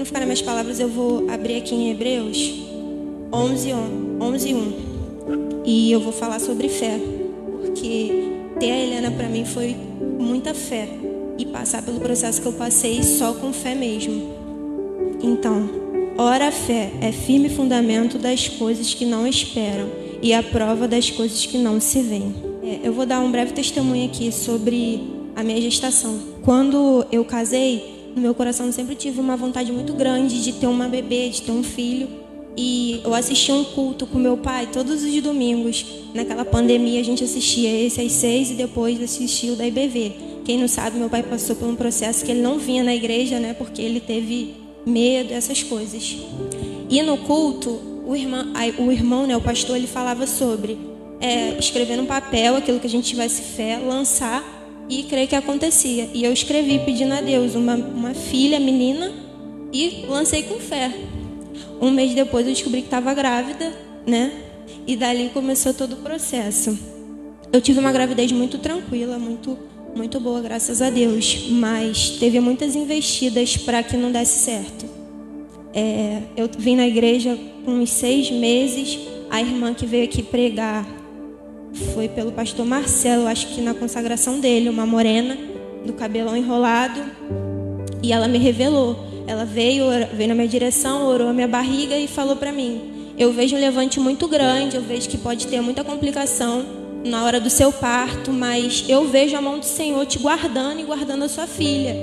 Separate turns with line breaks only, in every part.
não ficar nas minhas palavras, eu vou abrir aqui em Hebreus 11, 11 1. E eu vou falar sobre fé. Porque ter a Helena para mim foi muita fé. E passar pelo processo que eu passei só com fé mesmo. Então, ora a fé é firme fundamento das coisas que não esperam e a prova das coisas que não se veem. É, eu vou dar um breve testemunho aqui sobre a minha gestação. Quando eu casei, no meu coração eu sempre tive uma vontade muito grande de ter uma bebê, de ter um filho. E eu assistia um culto com meu pai todos os domingos. Naquela pandemia a gente assistia esse às seis e depois assistia o da IBV. Quem não sabe, meu pai passou por um processo que ele não vinha na igreja, né? Porque ele teve medo, essas coisas. E no culto, o irmão, o irmão né, o pastor, ele falava sobre é, escrever no papel aquilo que a gente tivesse fé, lançar e crer que acontecia. E eu escrevi pedindo a Deus uma, uma filha, menina, e lancei com fé. Um mês depois eu descobri que estava grávida, né? E dali começou todo o processo. Eu tive uma gravidez muito tranquila, muito muito boa, graças a Deus, mas teve muitas investidas para que não desse certo. É, eu vim na igreja com uns seis meses, a irmã que veio aqui pregar foi pelo pastor Marcelo, acho que na consagração dele, uma morena, do cabelão enrolado, e ela me revelou. Ela veio, veio na minha direção, orou a minha barriga e falou para mim: Eu vejo um levante muito grande, eu vejo que pode ter muita complicação na hora do seu parto, mas eu vejo a mão do Senhor te guardando e guardando a sua filha.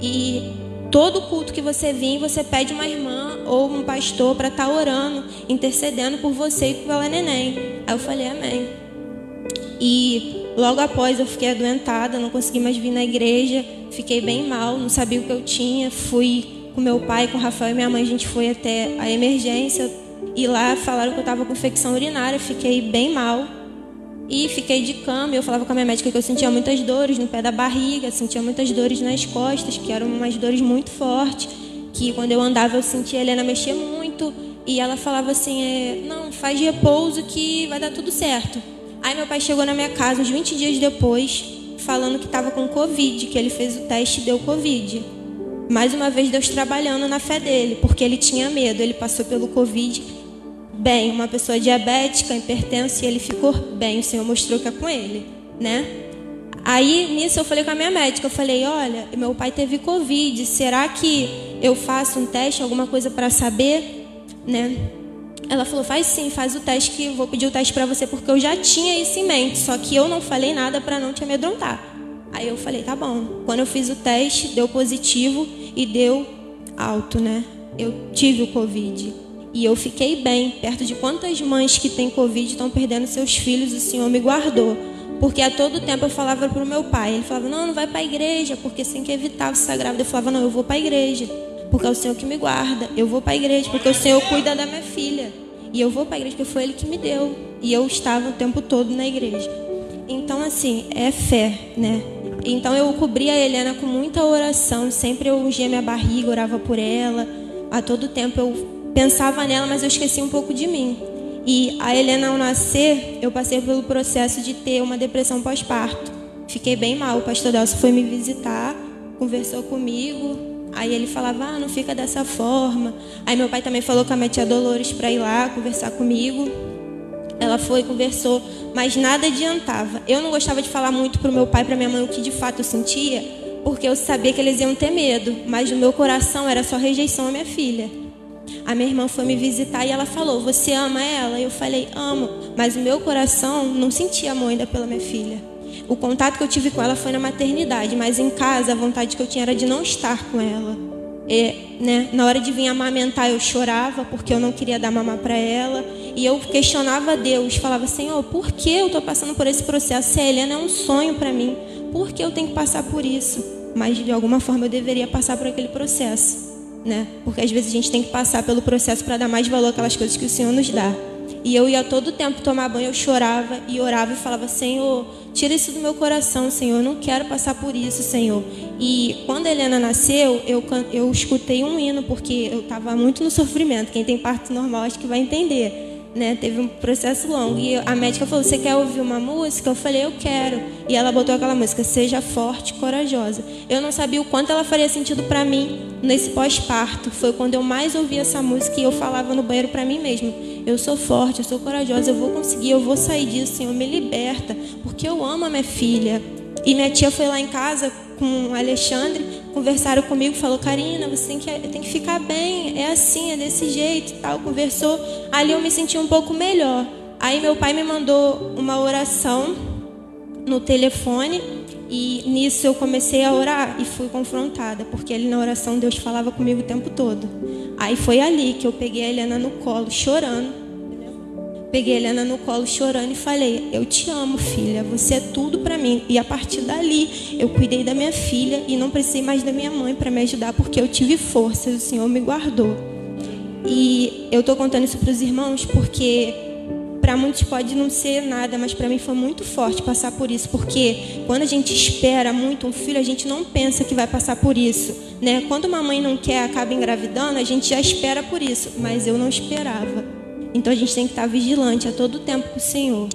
E todo culto que você vir, você pede uma irmã ou um pastor para estar tá orando, intercedendo por você e pela neném. Aí eu falei, amém. E logo após eu fiquei adoentada, não consegui mais vir na igreja, fiquei bem mal, não sabia o que eu tinha. Fui com meu pai, com o Rafael e minha mãe, a gente foi até a emergência e lá falaram que eu estava com infecção urinária, fiquei bem mal. E fiquei de cama, eu falava com a minha médica que eu sentia muitas dores no pé da barriga, sentia muitas dores nas costas, que eram umas dores muito fortes, que quando eu andava eu sentia a Helena mexer muito, e ela falava assim, é, não, faz repouso que vai dar tudo certo. Aí meu pai chegou na minha casa uns 20 dias depois, falando que estava com Covid, que ele fez o teste e deu Covid. Mais uma vez Deus trabalhando na fé dele, porque ele tinha medo, ele passou pelo Covid bem, uma pessoa diabética, hipertensa, e ele ficou bem. O Senhor mostrou que é com ele, né? Aí nisso eu falei com a minha médica, eu falei, olha, meu pai teve covid, será que eu faço um teste, alguma coisa para saber, né? Ela falou, faz sim, faz o teste que eu vou pedir o teste para você porque eu já tinha isso em mente, só que eu não falei nada para não te amedrontar. Aí eu falei, tá bom. Quando eu fiz o teste, deu positivo e deu alto, né? Eu tive o covid. E eu fiquei bem, perto de quantas mães que têm Covid estão perdendo seus filhos, o Senhor me guardou. Porque a todo tempo eu falava para o meu pai, ele falava, não, não vai para a igreja, porque tem que evitar você estar grávida. Eu falava, não, eu vou para a igreja, porque é o Senhor que me guarda. Eu vou para a igreja, porque o Senhor cuida da minha filha. E eu vou para a igreja, porque foi Ele que me deu. E eu estava o tempo todo na igreja. Então, assim, é fé, né? Então eu cobria a Helena com muita oração. Sempre eu ungia minha barriga, orava por ela. A todo tempo eu pensava nela, mas eu esqueci um pouco de mim. E a Helena, ao nascer, eu passei pelo processo de ter uma depressão pós-parto. Fiquei bem mal. O pastor Delcio foi me visitar, conversou comigo. Aí ele falava, ah, não fica dessa forma. Aí meu pai também falou com a minha tia Dolores para ir lá conversar comigo. Ela foi, conversou, mas nada adiantava. Eu não gostava de falar muito para o meu pai para minha mãe o que de fato eu sentia, porque eu sabia que eles iam ter medo. Mas no meu coração era só rejeição à minha filha. A minha irmã foi me visitar e ela falou: Você ama ela? Eu falei: Amo. Mas o meu coração não sentia amor ainda pela minha filha. O contato que eu tive com ela foi na maternidade, mas em casa a vontade que eu tinha era de não estar com ela. E, né, na hora de vir amamentar eu chorava porque eu não queria dar mamar para ela e eu questionava Deus, falava Senhor, por que eu estou passando por esse processo? Se a Helena é um sonho para mim, por que eu tenho que passar por isso? Mas de alguma forma eu deveria passar por aquele processo né? Porque às vezes a gente tem que passar pelo processo para dar mais valor àquelas coisas que o Senhor nos dá. E eu ia todo tempo tomar banho, eu chorava e orava e falava: Senhor, tira isso do meu coração, Senhor, eu não quero passar por isso, Senhor. E quando a Helena nasceu, eu, eu escutei um hino, porque eu estava muito no sofrimento. Quem tem parto normal acho que vai entender. Né? Teve um processo longo. E a médica falou: Você quer ouvir uma música? Eu falei: Eu quero. E ela botou aquela música: Seja forte, corajosa. Eu não sabia o quanto ela faria sentido para mim nesse pós-parto. Foi quando eu mais ouvi essa música e eu falava no banheiro para mim mesma: Eu sou forte, eu sou corajosa, eu vou conseguir, eu vou sair disso, Senhor, me liberta, porque eu amo a minha filha. E minha tia foi lá em casa com o Alexandre, conversaram comigo, falou, Karina, você tem que, tem que ficar bem, é assim, é desse jeito tal. Conversou, ali eu me senti um pouco melhor. Aí meu pai me mandou uma oração no telefone e nisso eu comecei a orar e fui confrontada, porque ali na oração Deus falava comigo o tempo todo. Aí foi ali que eu peguei a Helena no colo, chorando Peguei Helena no colo chorando e falei: Eu te amo, filha, você é tudo para mim. E a partir dali, eu cuidei da minha filha e não precisei mais da minha mãe para me ajudar, porque eu tive forças, o Senhor me guardou. E eu estou contando isso para os irmãos porque para muitos pode não ser nada, mas para mim foi muito forte passar por isso, porque quando a gente espera muito um filho, a gente não pensa que vai passar por isso, né? Quando uma mãe não quer, acaba engravidando, a gente já espera por isso, mas eu não esperava. Então a gente tem que estar vigilante a todo tempo com o Senhor.